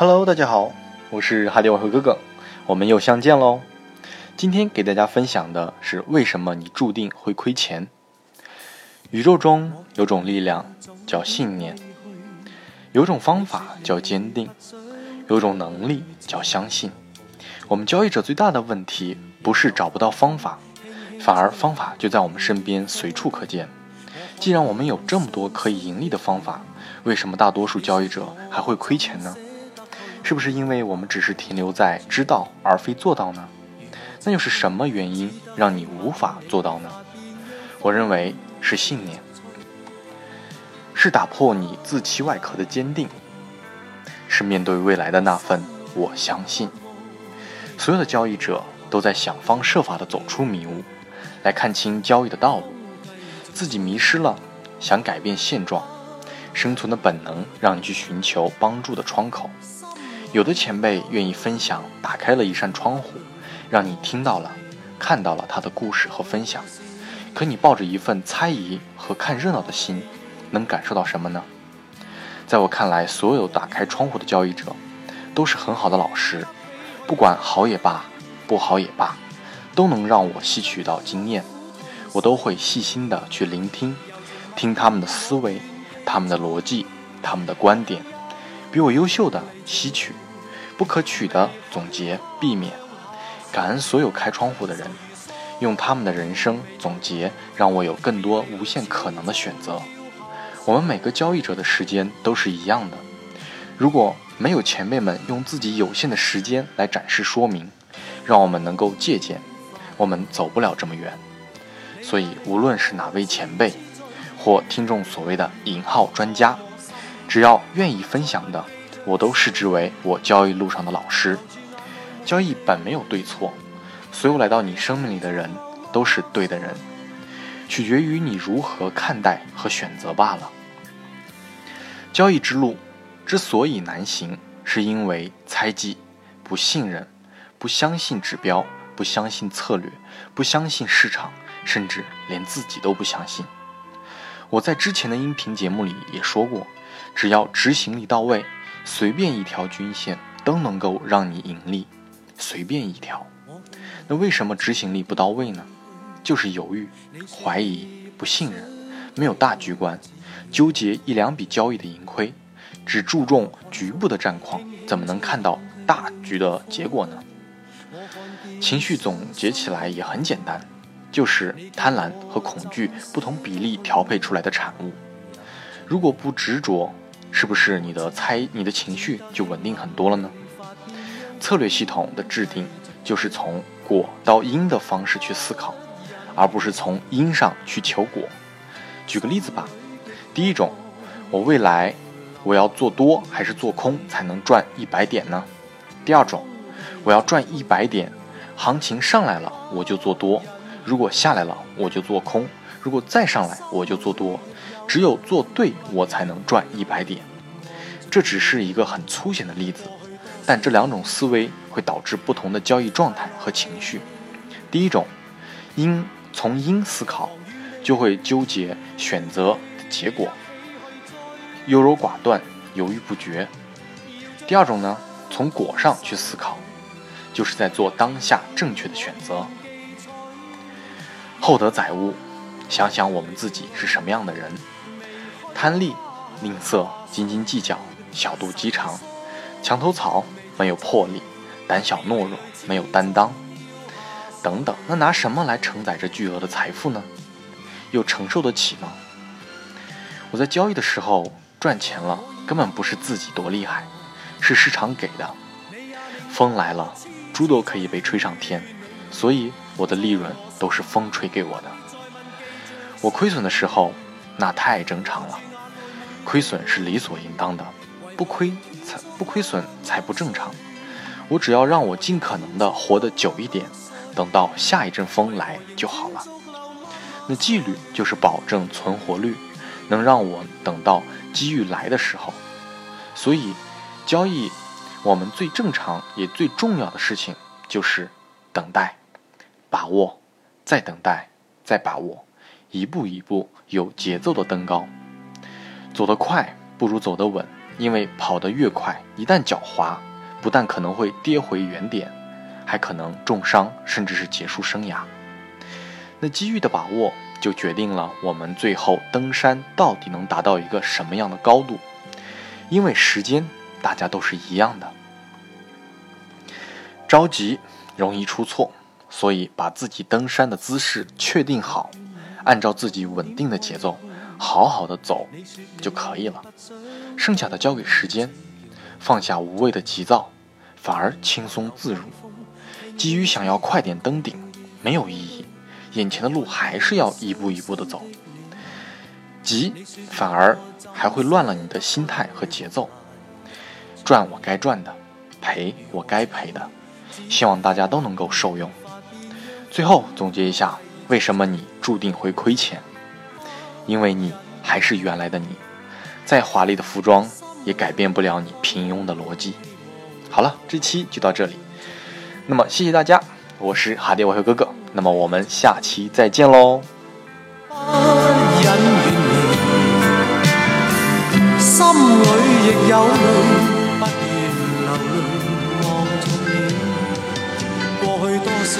Hello，大家好，我是哈利外汇哥哥，我们又相见喽。今天给大家分享的是为什么你注定会亏钱。宇宙中有种力量叫信念，有种方法叫坚定，有种能力叫相信。我们交易者最大的问题不是找不到方法，反而方法就在我们身边随处可见。既然我们有这么多可以盈利的方法，为什么大多数交易者还会亏钱呢？是不是因为我们只是停留在知道而非做到呢？那又是什么原因让你无法做到呢？我认为是信念，是打破你自欺外壳的坚定，是面对未来的那份我相信。所有的交易者都在想方设法地走出迷雾，来看清交易的道路。自己迷失了，想改变现状，生存的本能让你去寻求帮助的窗口。有的前辈愿意分享，打开了一扇窗户，让你听到了、看到了他的故事和分享。可你抱着一份猜疑和看热闹的心，能感受到什么呢？在我看来，所有打开窗户的交易者，都是很好的老师，不管好也罢，不好也罢，都能让我吸取到经验。我都会细心的去聆听，听他们的思维、他们的逻辑、他们的观点，比我优秀的吸取，不可取的总结避免。感恩所有开窗户的人，用他们的人生总结，让我有更多无限可能的选择。我们每个交易者的时间都是一样的，如果没有前辈们用自己有限的时间来展示说明，让我们能够借鉴，我们走不了这么远。所以，无论是哪位前辈，或听众所谓的“引号专家”，只要愿意分享的，我都视之为我交易路上的老师。交易本没有对错，所有来到你生命里的人都是对的人，取决于你如何看待和选择罢了。交易之路之所以难行，是因为猜忌、不信任、不相信指标、不相信策略、不相信市场。甚至连自己都不相信。我在之前的音频节目里也说过，只要执行力到位，随便一条均线都能够让你盈利，随便一条。那为什么执行力不到位呢？就是犹豫、怀疑、不信任，没有大局观，纠结一两笔交易的盈亏，只注重局部的战况，怎么能看到大局的结果呢？情绪总结起来也很简单。就是贪婪和恐惧不同比例调配出来的产物。如果不执着，是不是你的猜、你的情绪就稳定很多了呢？策略系统的制定就是从果到因的方式去思考，而不是从因上去求果。举个例子吧，第一种，我未来我要做多还是做空才能赚一百点呢？第二种，我要赚一百点，行情上来了我就做多。如果下来了，我就做空；如果再上来，我就做多。只有做对，我才能赚一百点。这只是一个很粗浅的例子，但这两种思维会导致不同的交易状态和情绪。第一种，因从因思考，就会纠结选择的结果，优柔寡断，犹豫不决。第二种呢，从果上去思考，就是在做当下正确的选择。厚德载物，想想我们自己是什么样的人：贪利、吝啬、斤斤计较、小肚鸡肠、墙头草、没有魄力、胆小懦弱、没有担当，等等。那拿什么来承载这巨额的财富呢？又承受得起吗？我在交易的时候赚钱了，根本不是自己多厉害，是市场给的。风来了，猪都可以被吹上天，所以我的利润。都是风吹给我的。我亏损的时候，那太正常了，亏损是理所应当的，不亏才不亏损才不正常。我只要让我尽可能的活得久一点，等到下一阵风来就好了。那纪律就是保证存活率，能让我等到机遇来的时候。所以，交易我们最正常也最重要的事情就是等待，把握。再等待，再把握，一步一步有节奏的登高。走得快不如走得稳，因为跑得越快，一旦脚滑，不但可能会跌回原点，还可能重伤，甚至是结束生涯。那机遇的把握，就决定了我们最后登山到底能达到一个什么样的高度。因为时间，大家都是一样的。着急容易出错，所以把自己登山的姿势确定好，按照自己稳定的节奏，好好的走就可以了。剩下的交给时间，放下无谓的急躁，反而轻松自如。急于想要快点登顶，没有意义。眼前的路还是要一步一步的走，急反而还会乱了你的心态和节奏。赚我该赚的，赔我该赔的，希望大家都能够受用。最后总结一下，为什么你注定会亏钱？因为你还是原来的你，再华丽的服装也改变不了你平庸的逻辑。好了，这期就到这里，那么谢谢大家，我是哈迪外和哥哥。那么我们下期再见喽。心里亦有泪，不愿流泪望着你，过去多少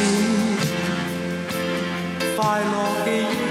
快乐。